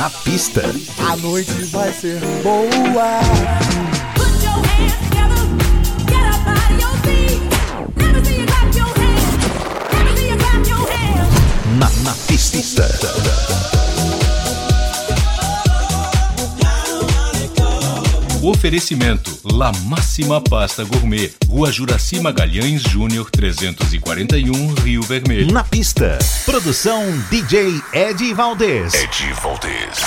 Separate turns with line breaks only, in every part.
Na pista.
A noite vai ser boa.
Na, na pista.
Oferecimento La Máxima Pasta Gourmet, Rua Juraci Magalhães Júnior 341, Rio Vermelho.
Na pista. Produção DJ Ed Valdez.
Ed Valdez.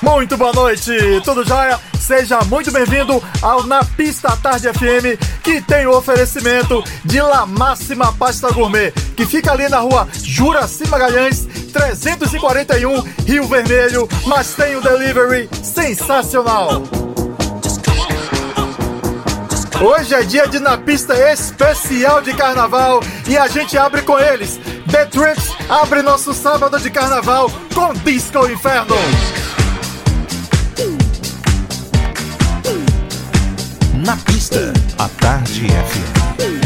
Muito boa noite, tudo jóia? Seja muito bem-vindo ao Na Pista Tarde FM, que tem o oferecimento de La Máxima Pasta Gourmet, que fica ali na rua Juraci Magalhães, 341, Rio Vermelho, mas tem o um delivery sensacional. Hoje é dia de Na Pista especial de carnaval e a gente abre com eles. The Trips abre nosso sábado de carnaval com Disco Inferno.
Na pista, a Tarde FM.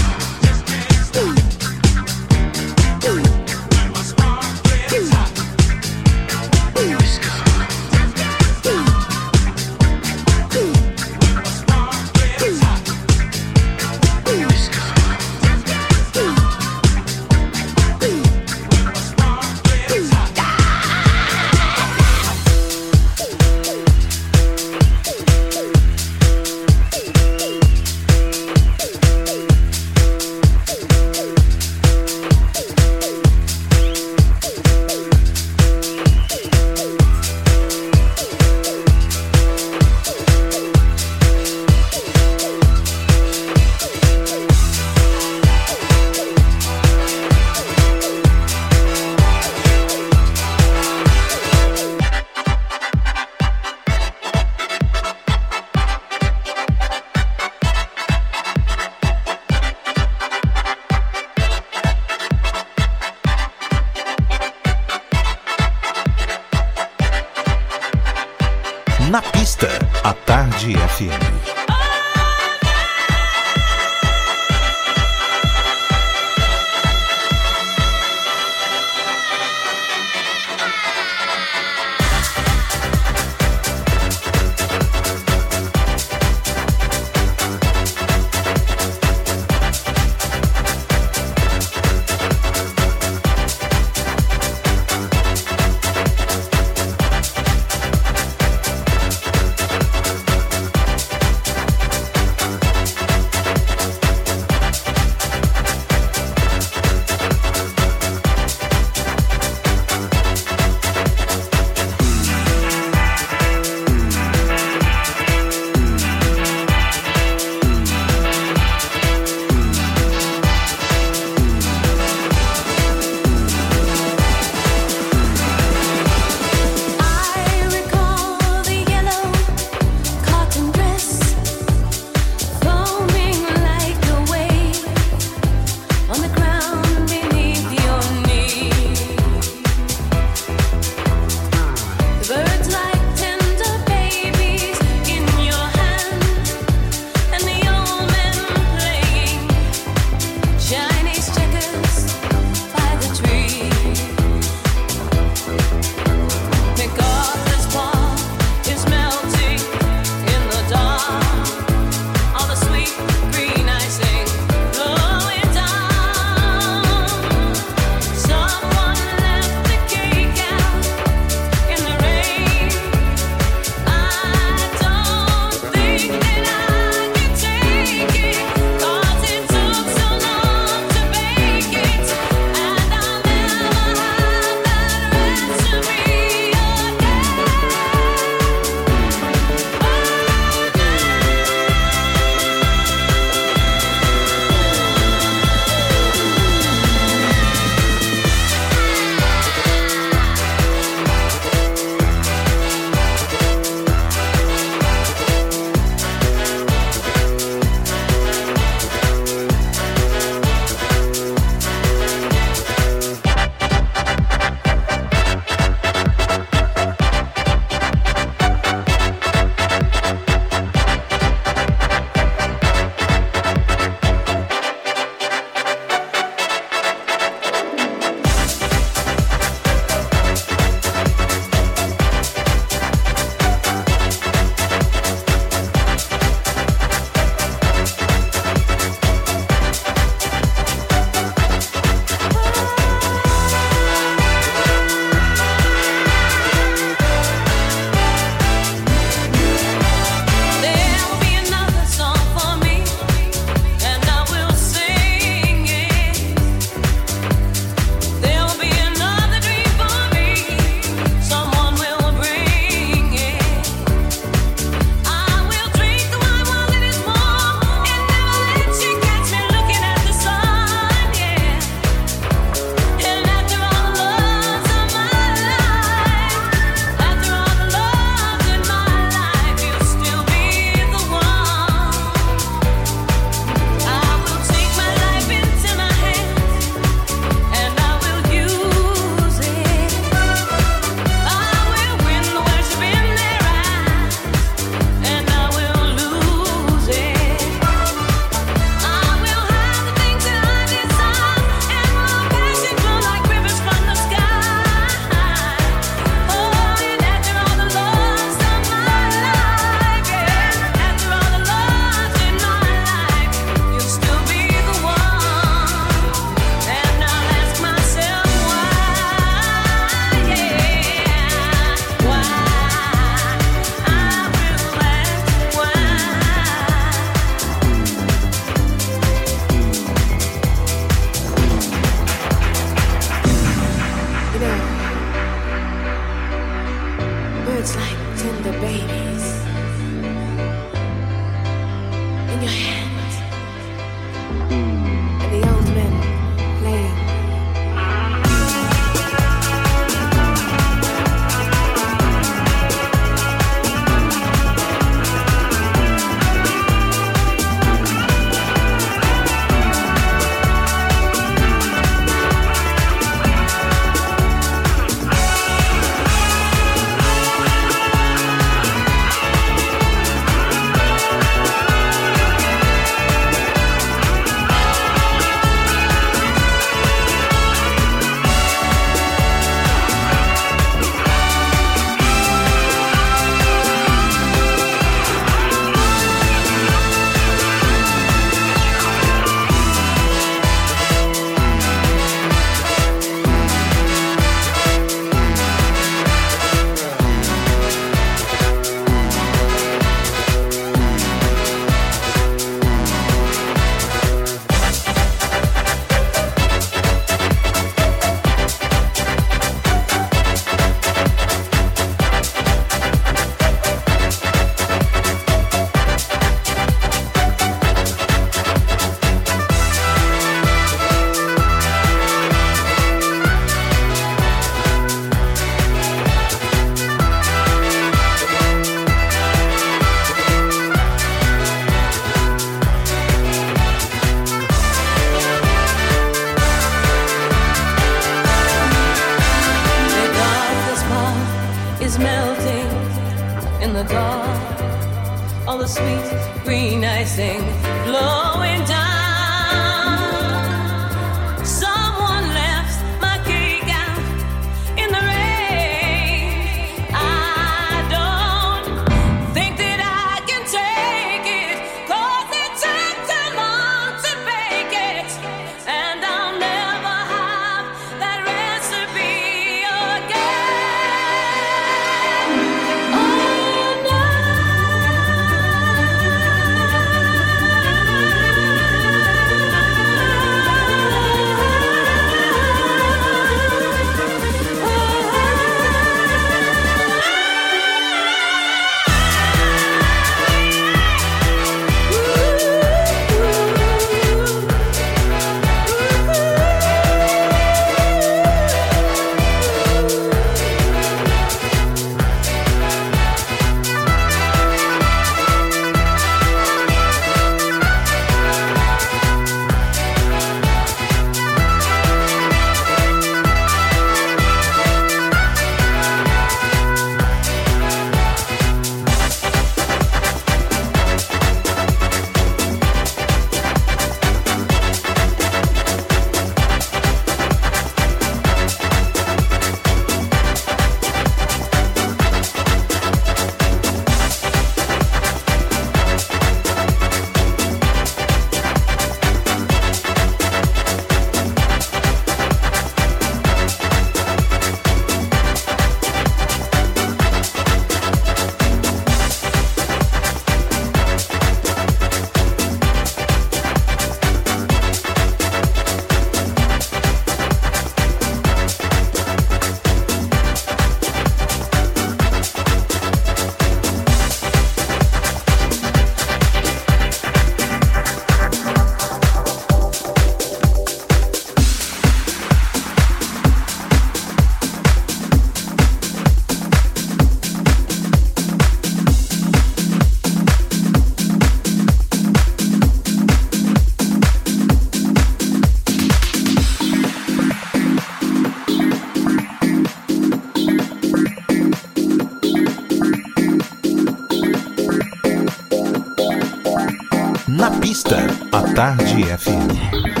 Tarde FM.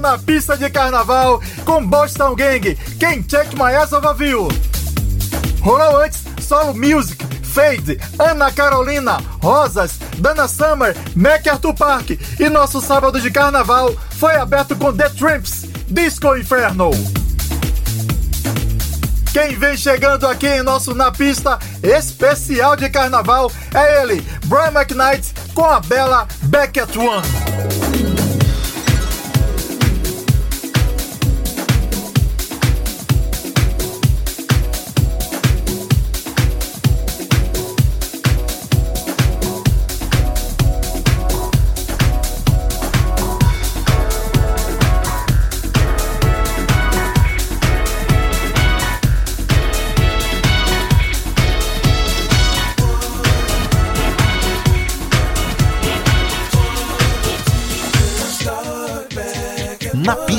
na pista de carnaval com Boston Gang, quem Take My Ass Off. Rolou antes Solo Music, Fade, Ana Carolina, Rosas, Dana Summer, MacArthur Park e nosso sábado de carnaval foi aberto com The Tramps, Disco Inferno. Quem vem chegando aqui em nosso Na Pista especial de carnaval é ele, Brian McKnight, com a bela Back at One.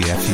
Tarde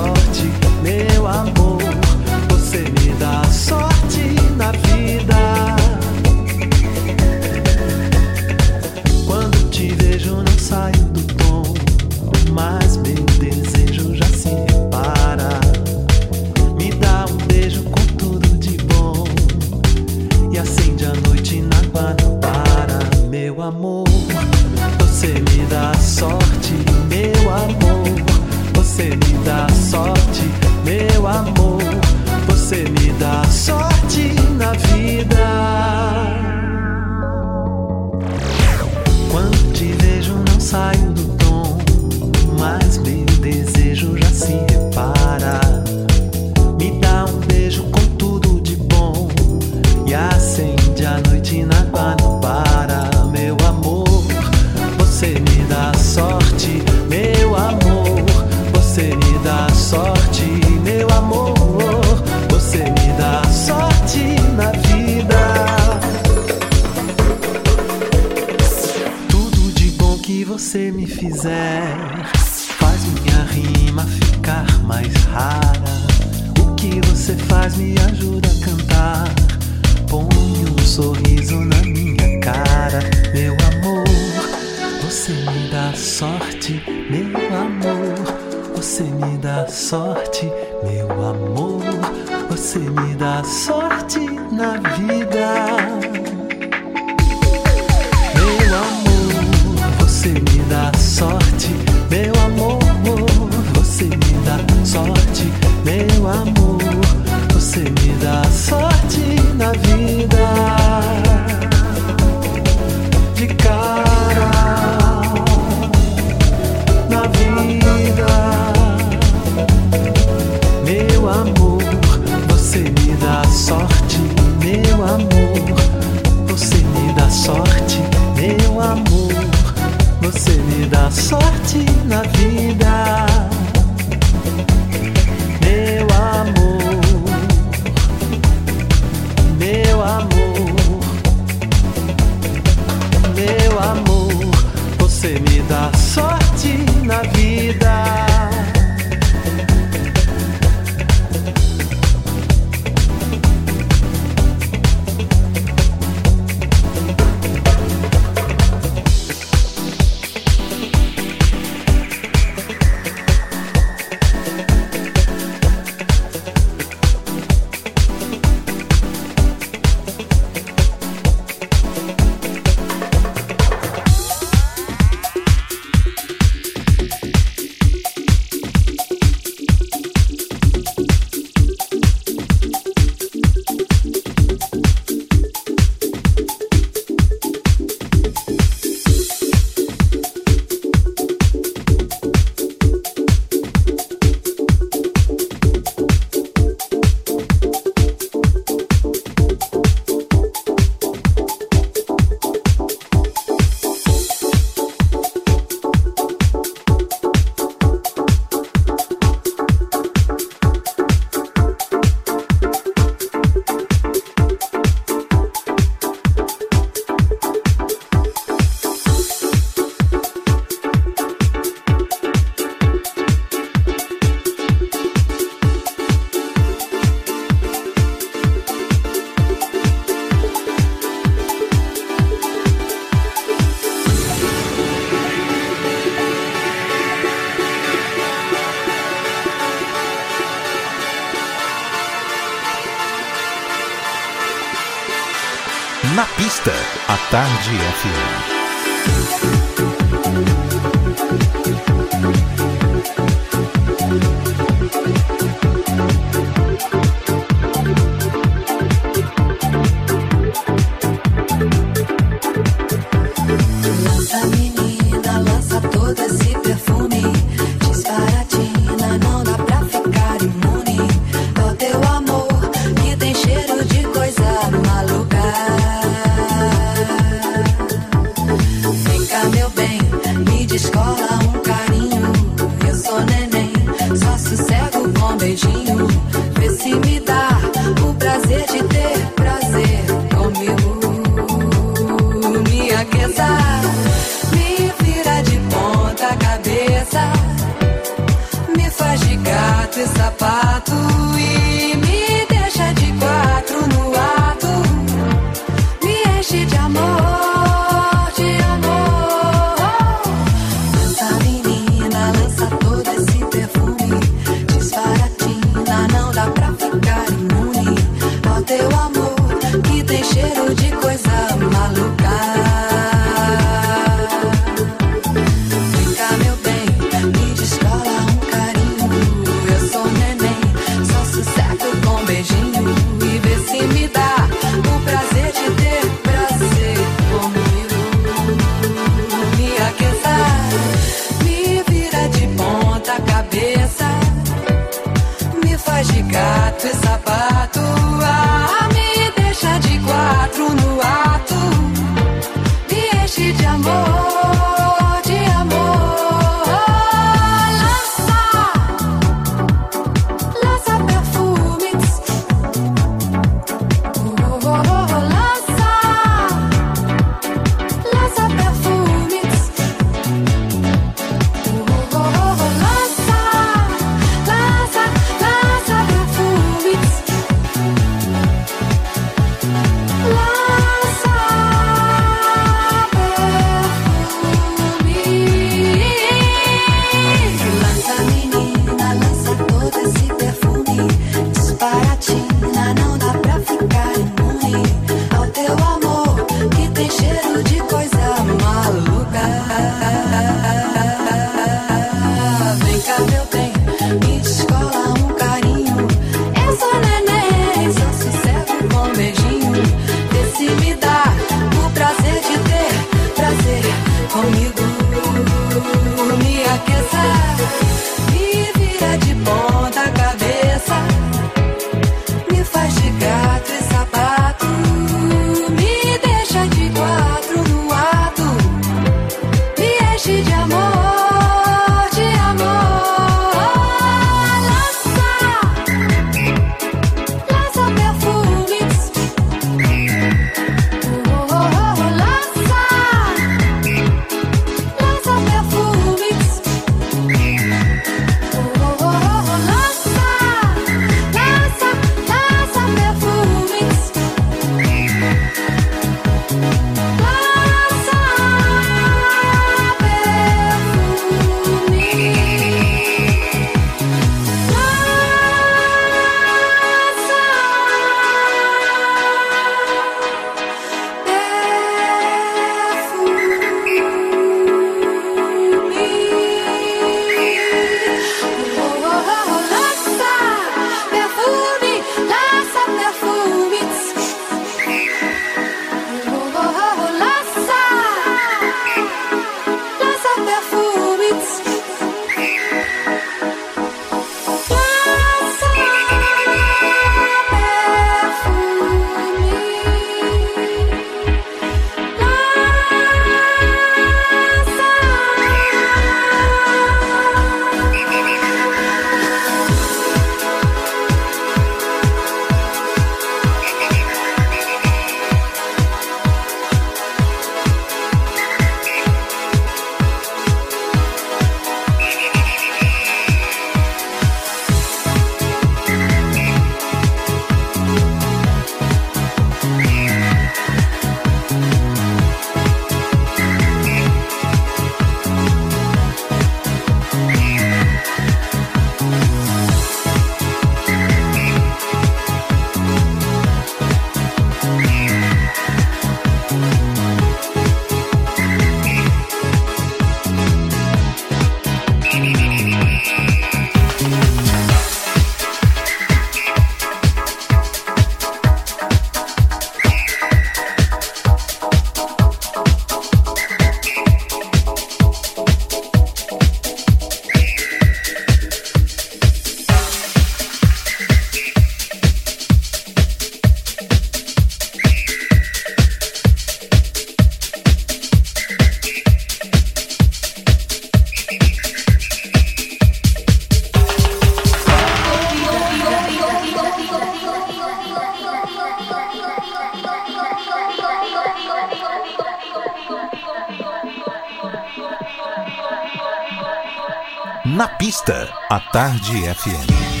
a
Tarde FM.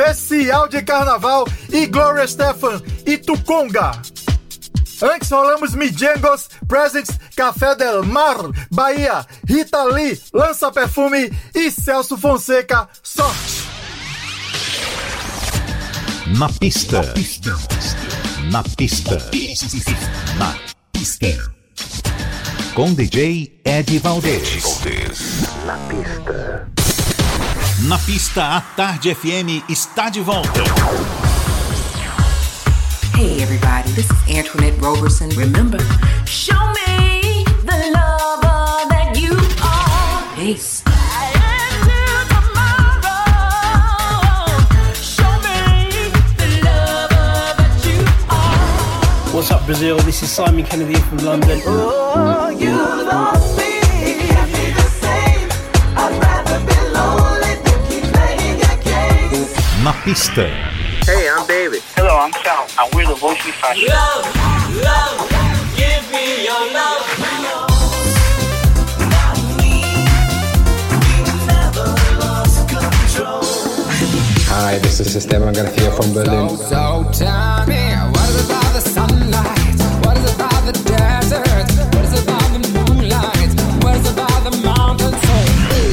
Especial de carnaval e Gloria Stefan e Tuconga. Antes rolamos Mijangos, Presents, Café del Mar, Bahia, Rita Lee, Lança Perfume e Celso Fonseca, Sorte.
Na pista. Na pista. Na pista. Com DJ Ed Valdez. Na pista. Na pista, a Tarde FM está de volta.
Hey everybody, this is Antoinette Roberson. Remember, show me the lover that you are. Peace.
What's up, Brazil? This is Simon Kennedy from London.
Na pista.
Hey, I'm David. Hello, I'm Sal, and we're the Voice We Fashion.
Hi, this is Esteban Garcia from Berlin.
So tell me, what is it about the sunlight? What is it about the desert?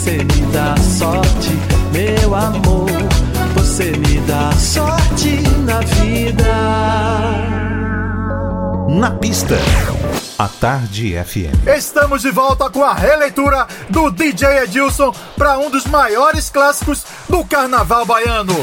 Você me dá sorte, meu amor. Você me dá sorte na vida.
Na pista, a Tarde FM.
Estamos de volta com a releitura do DJ Edilson para um dos maiores clássicos do carnaval baiano.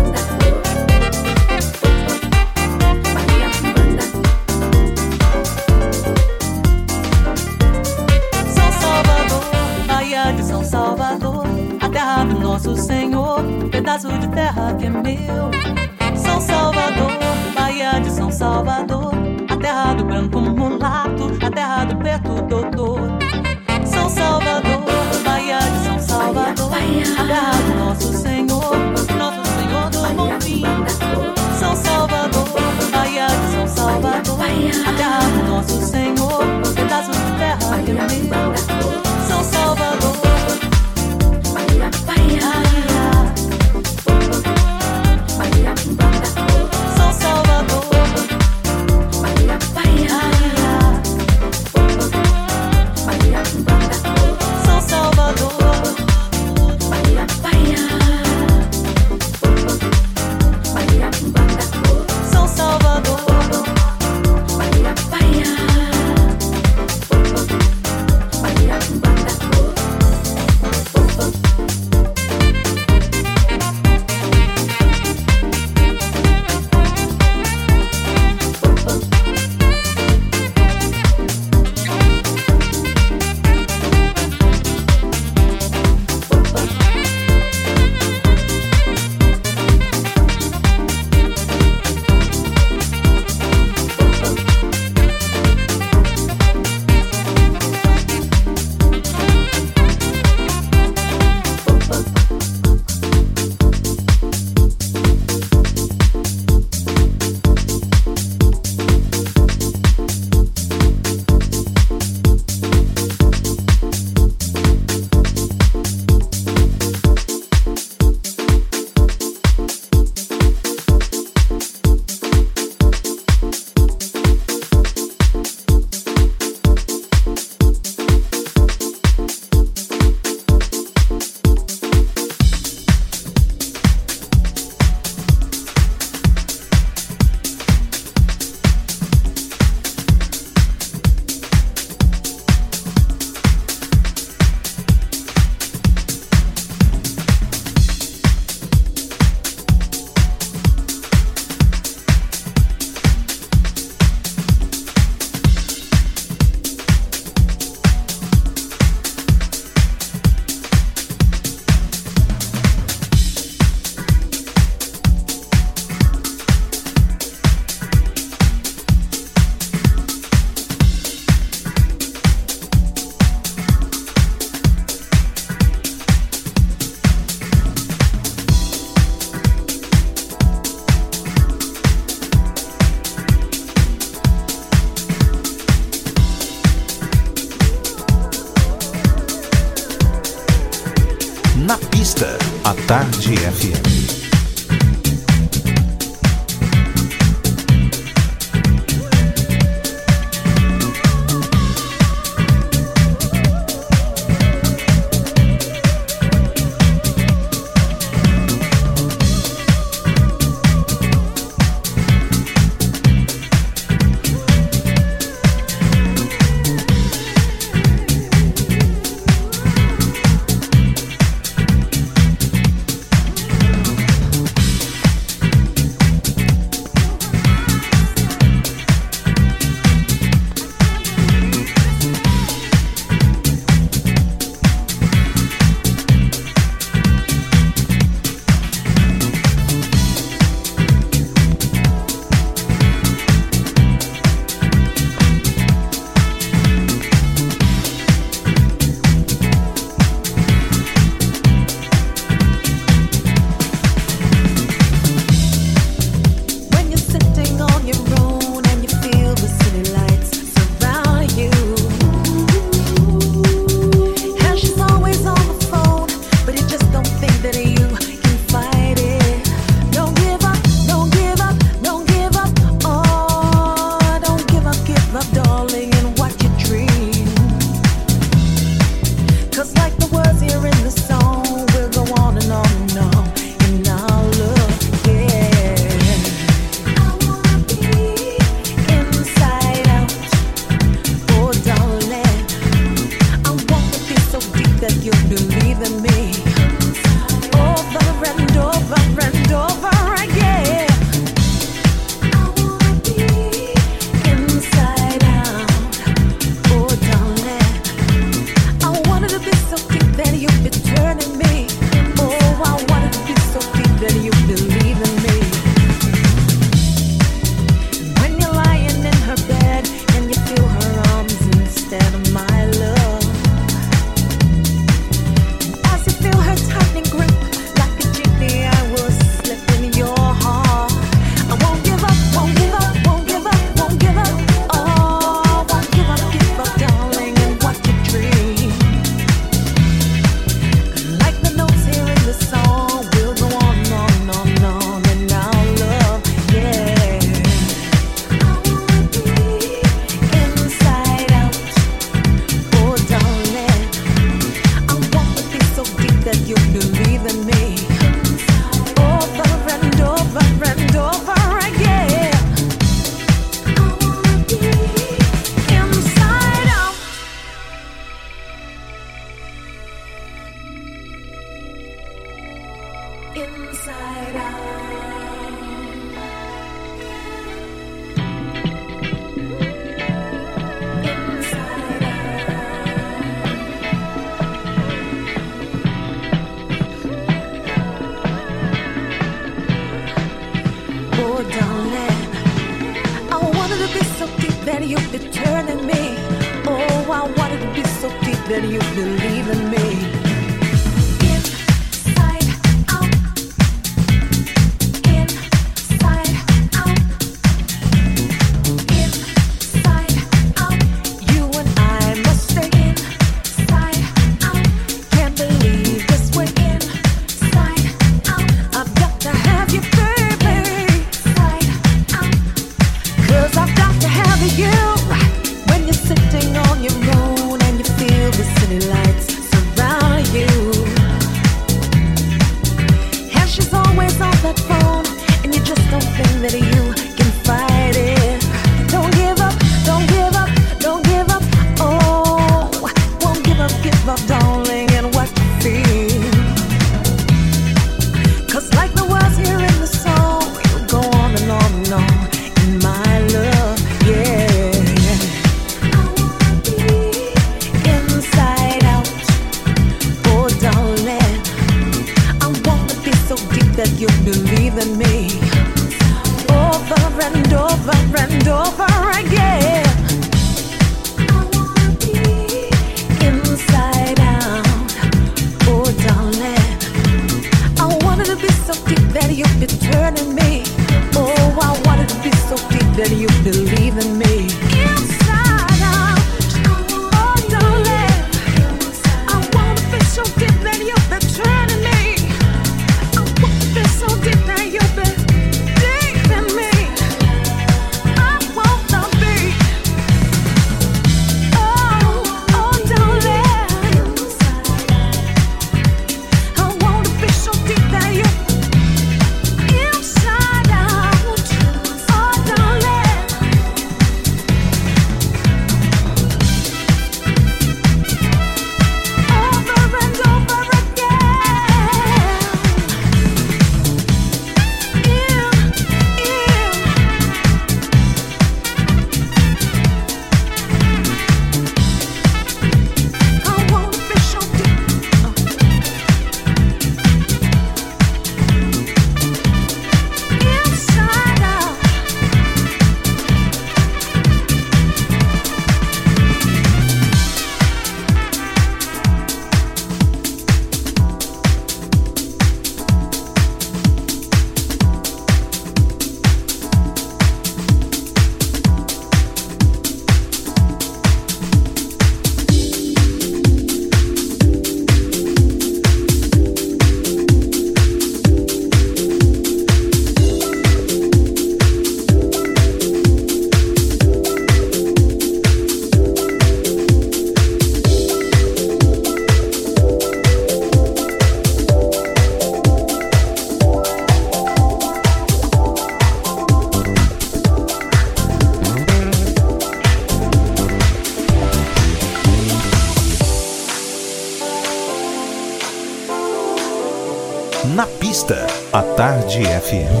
Tarde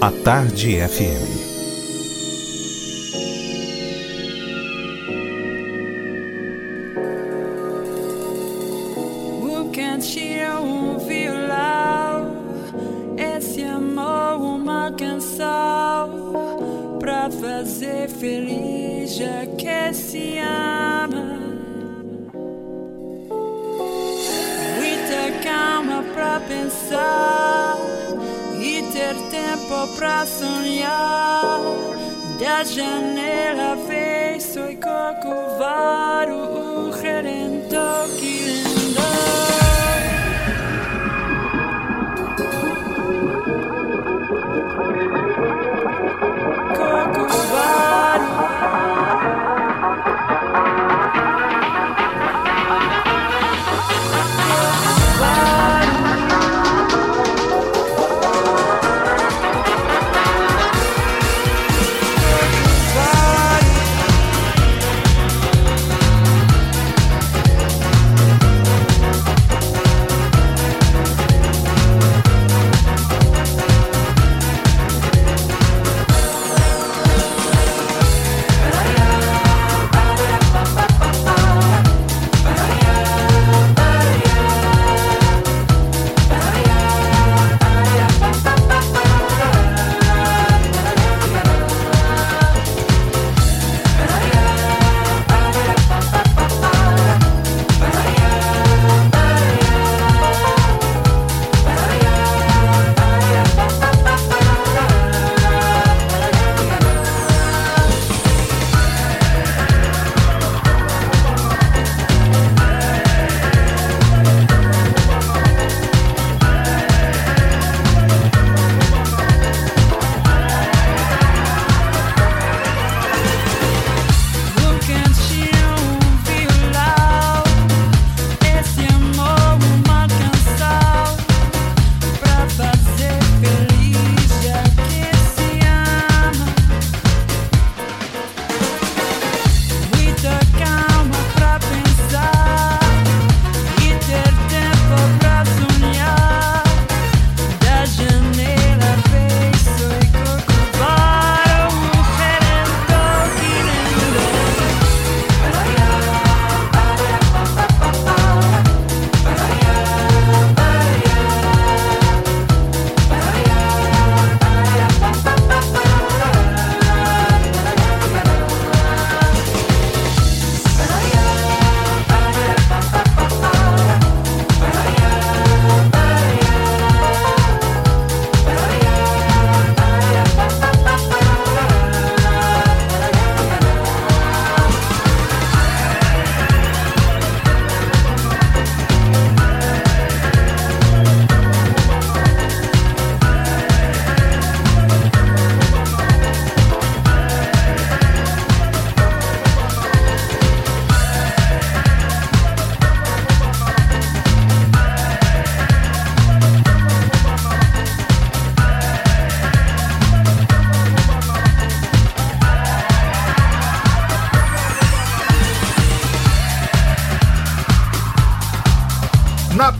a
Tarde FM.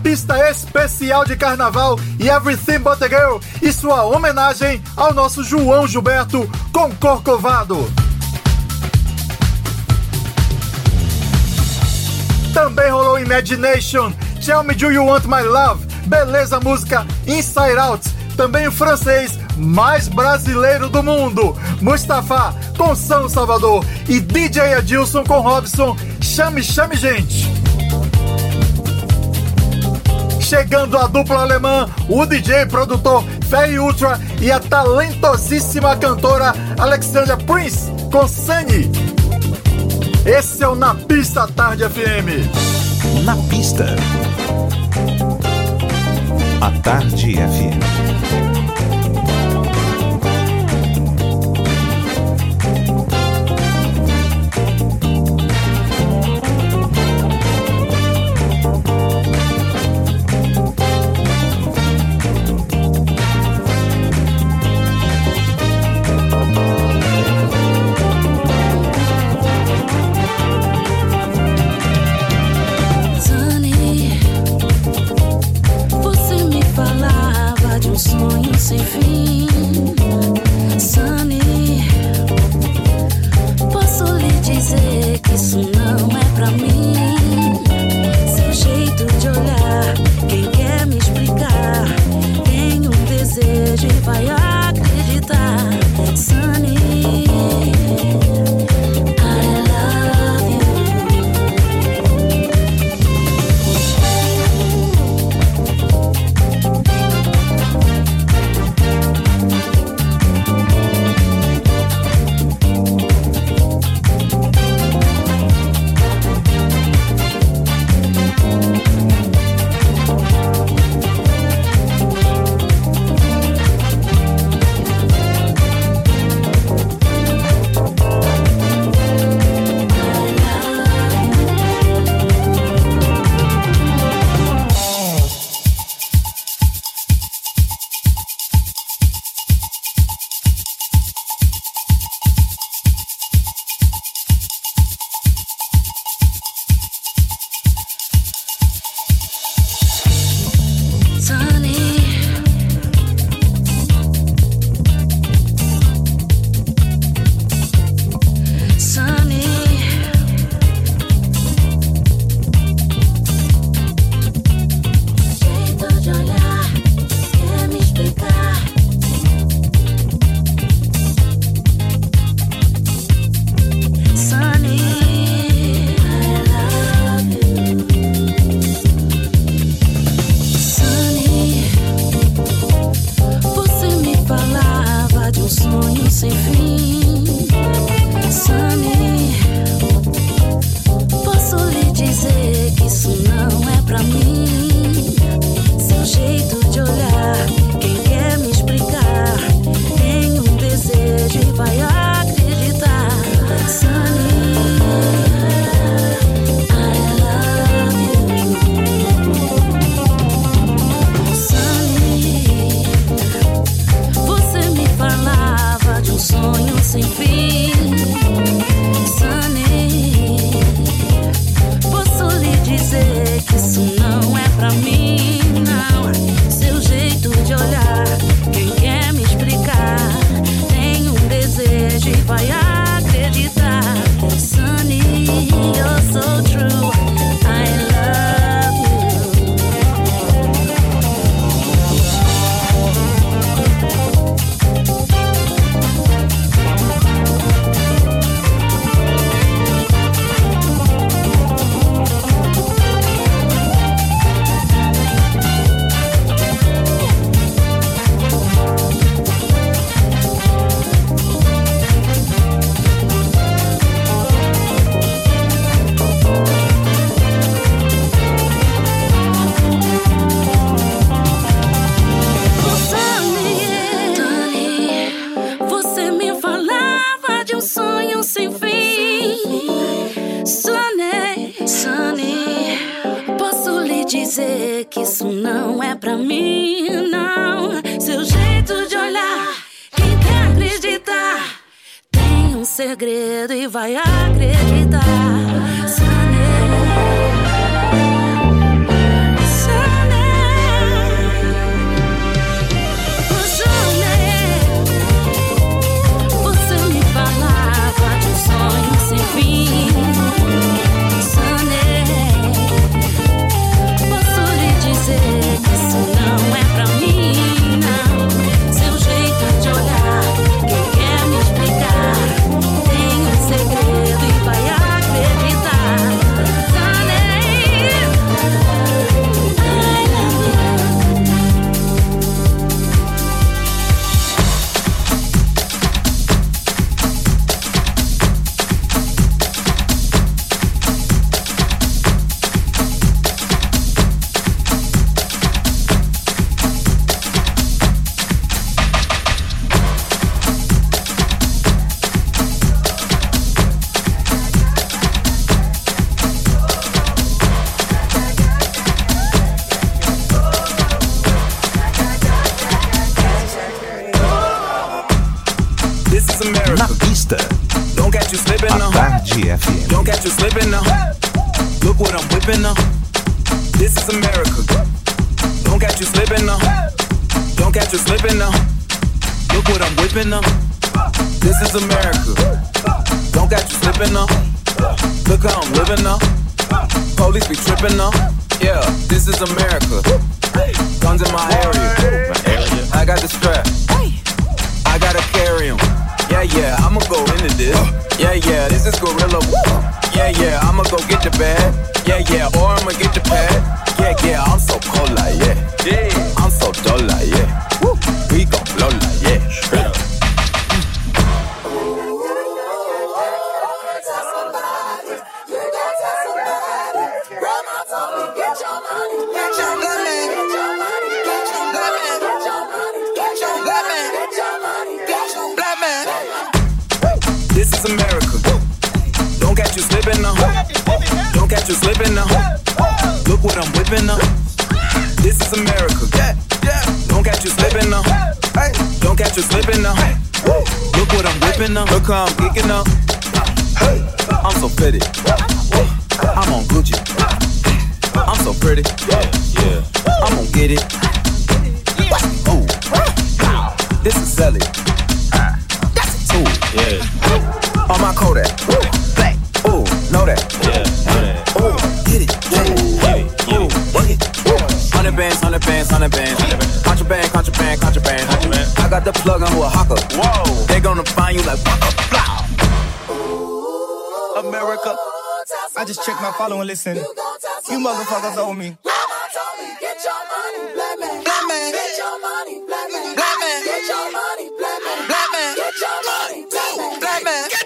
Pista
especial de carnaval e Everything But a Girl e sua homenagem ao nosso João Gilberto com Corcovado. Também rolou Imagination, Tell Me Do You Want My Love, beleza música Inside Out, também o francês mais brasileiro do mundo, Mustafa com São Salvador e DJ Adilson com Robson, Chame Chame Gente. Chegando a dupla alemã, o DJ produtor Ferry Ultra e a talentosíssima cantora Alexandra Prince com Sunny. Esse é o Na Pista Tarde FM.
Na pista, a Tarde FM.
This is America. Don't catch you slipping now. Don't catch you slipping now. Look what I'm whipping now. This is America. Don't catch you slipping now. Don't catch you slipping now. Look what I'm whipping now. Look how I'm kicking up. I'm so pretty. I'm on Gucci. I'm so pretty. Yeah, yeah. I'm gonna get it. Ooh. This is Sally. That. Yeah, know that. Ooh, get it. Get it. Ooh, work it. Hundred bands, hundred bands, hundred bands. Contraband, contraband, contraband. contraband. I got the plug on who a hawker. Whoa. They gonna find you like waka, blah.
America. I just checked my follow and listen. You motherfuckers owe me.
Get your money, black man. Black man. Get your money, black man. Black man. Get your money, black man. Black man. Get your money.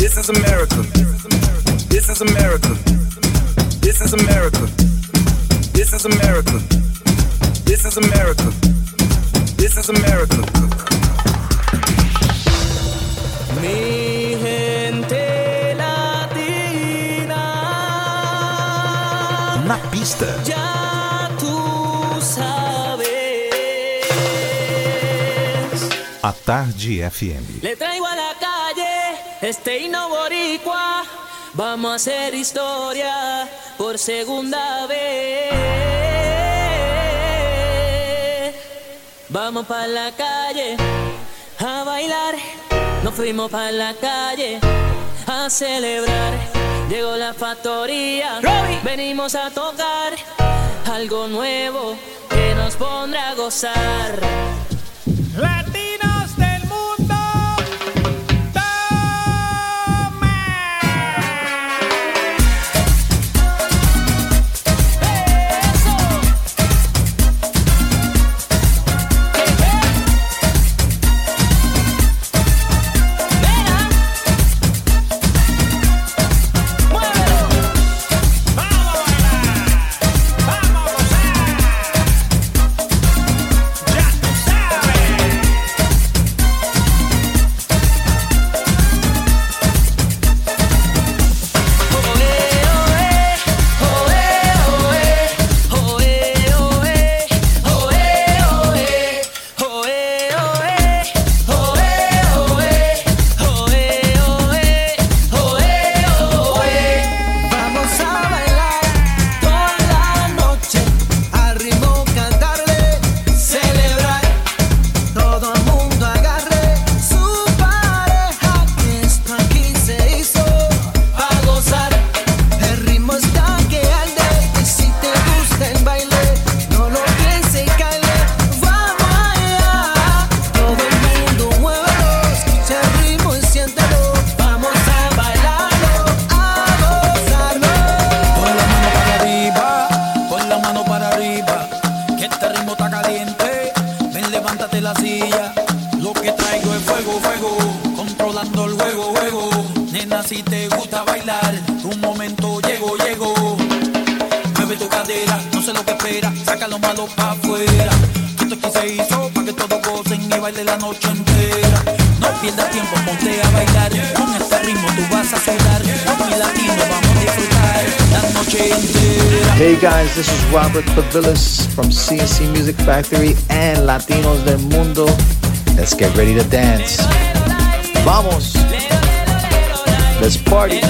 This is America. This is America. This is America. This is America.
Mi gente latina.
Na pista. A Tarde FM.
Este himno boricua. Vamos a hacer historia por segunda vez. Vamos para la calle a bailar. Nos fuimos para la calle a celebrar. Llegó la factoría. Venimos a tocar algo nuevo que nos pondrá a gozar.
Pavillas from CNC Music Factory and Latinos del Mundo. Let's get ready to dance. Vamos. Let's party.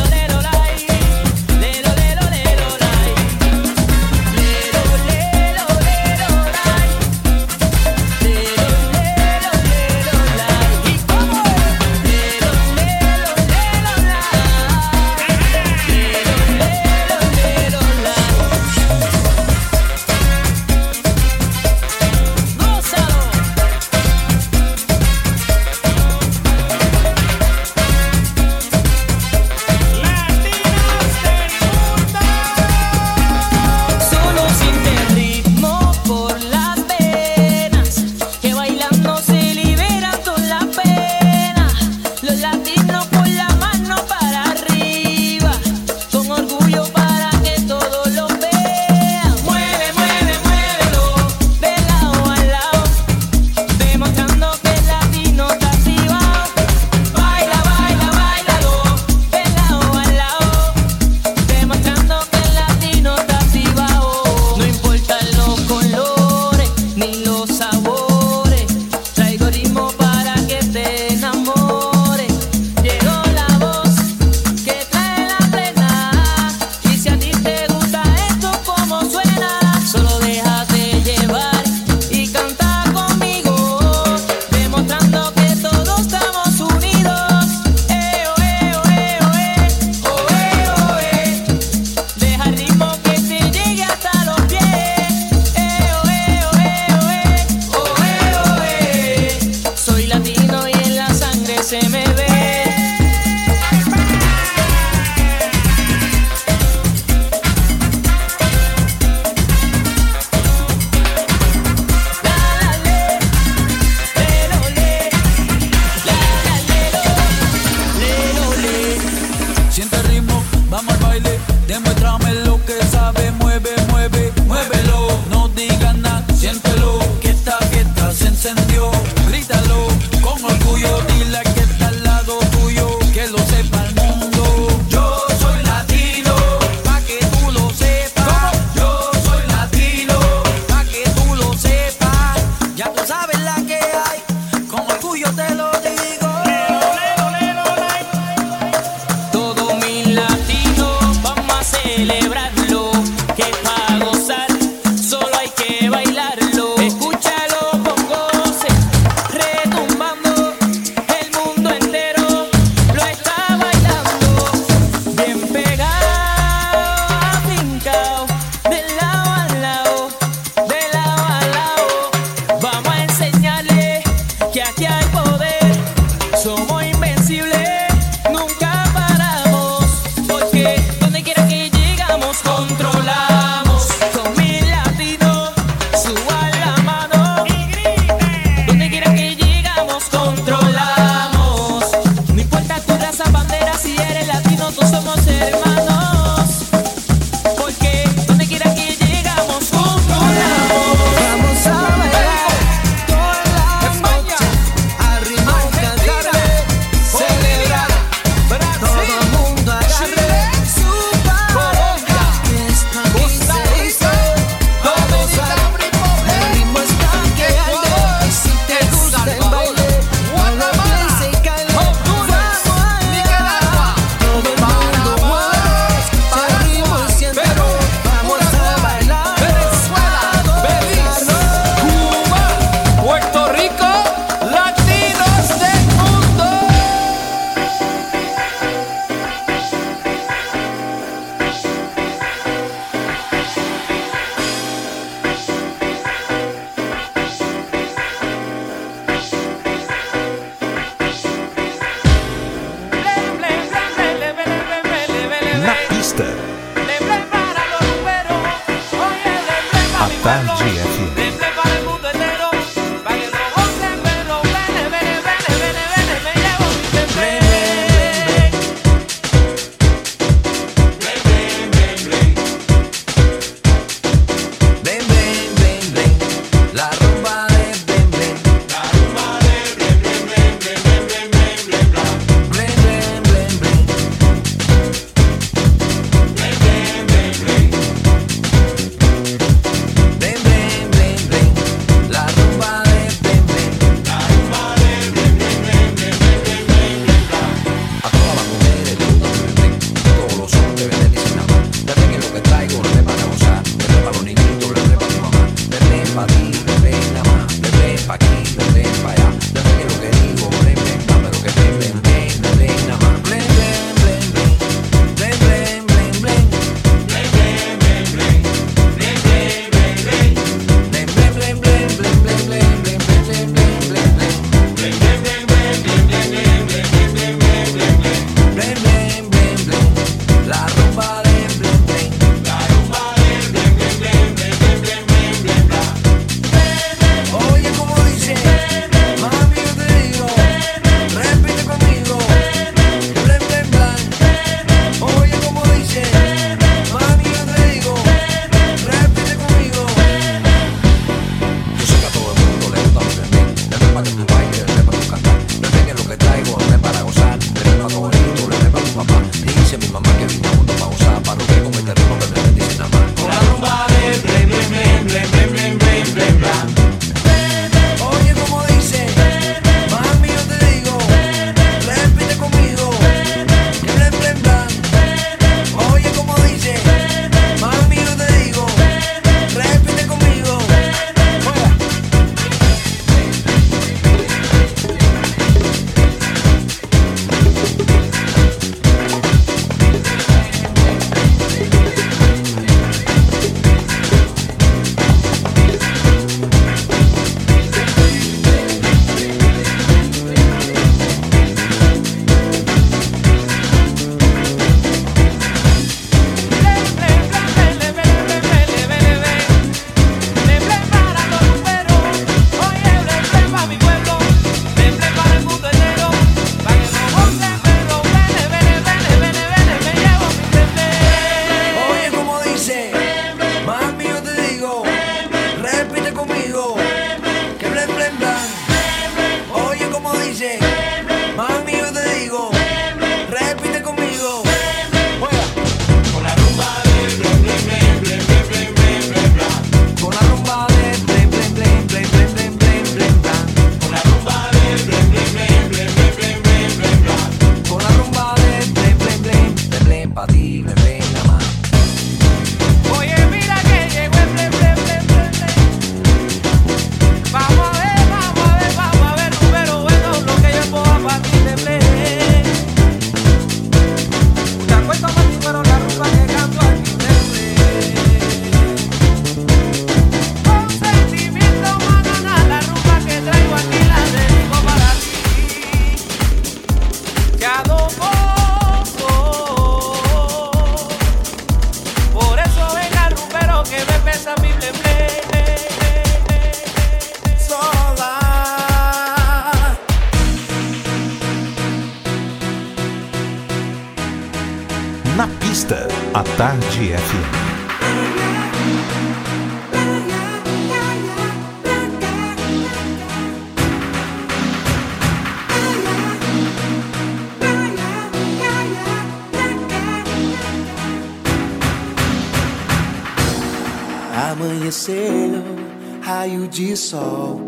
de
sol.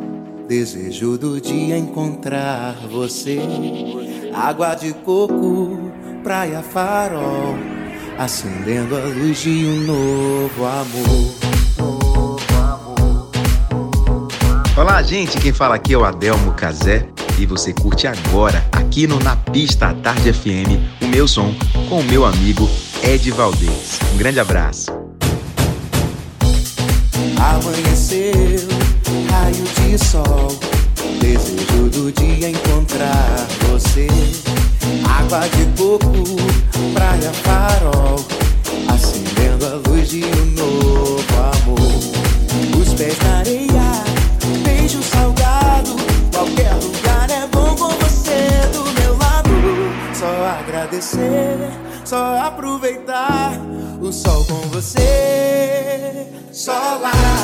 Desejo do dia encontrar você. Água de coco, praia farol, acendendo a luz de um novo amor.
Olá, gente. Quem fala aqui é o Adelmo Cazé e você curte agora, aqui no Na Pista à Tarde FM, o meu som com o meu amigo Ed Valdez. Um grande abraço.
Amanhecer raio de sol. Desejo do dia encontrar você. Água de coco, praia farol. Acendendo a luz de um novo amor. Os pés na areia, beijo salgado. Qualquer lugar é bom com você do meu lado. Só agradecer, só aproveitar o sol com você. Só lá.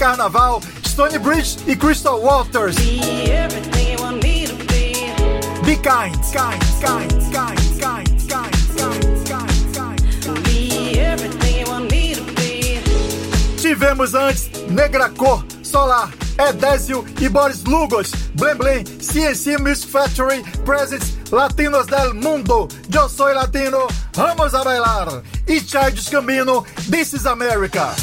Carnaval, Stone Bridge e Crystal Waters. Be. Kind, kind, kind, kind, kind, kind, kind, kind, kind. Tivemos antes Negra Cor, Solar, Edésio e Boris Lugos, Blem Blem, CNC Music Factory, Presents, Latinos del Mundo, Yo Soy Latino, Vamos a Bailar. E Childish Gambino, This is America.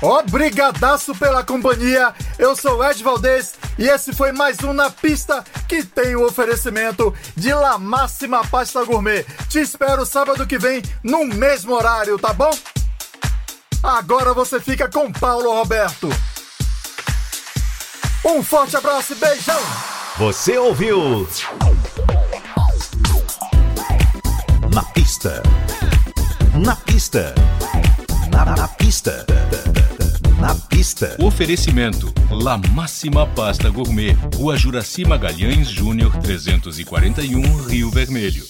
Obrigadaço pela companhia, eu sou Ed Valdez e esse foi mais um Na Pista que tem o oferecimento de La Máxima Pasta Gourmet. Te espero sábado que vem no mesmo horário, tá bom? Agora você fica com Paulo Roberto. Um forte abraço e beijão!
Você ouviu? Na pista. Na pista.
Oferecimento: La Máxima Pasta Gourmet, Rua Juraci Magalhães Júnior 341, Rio Vermelho.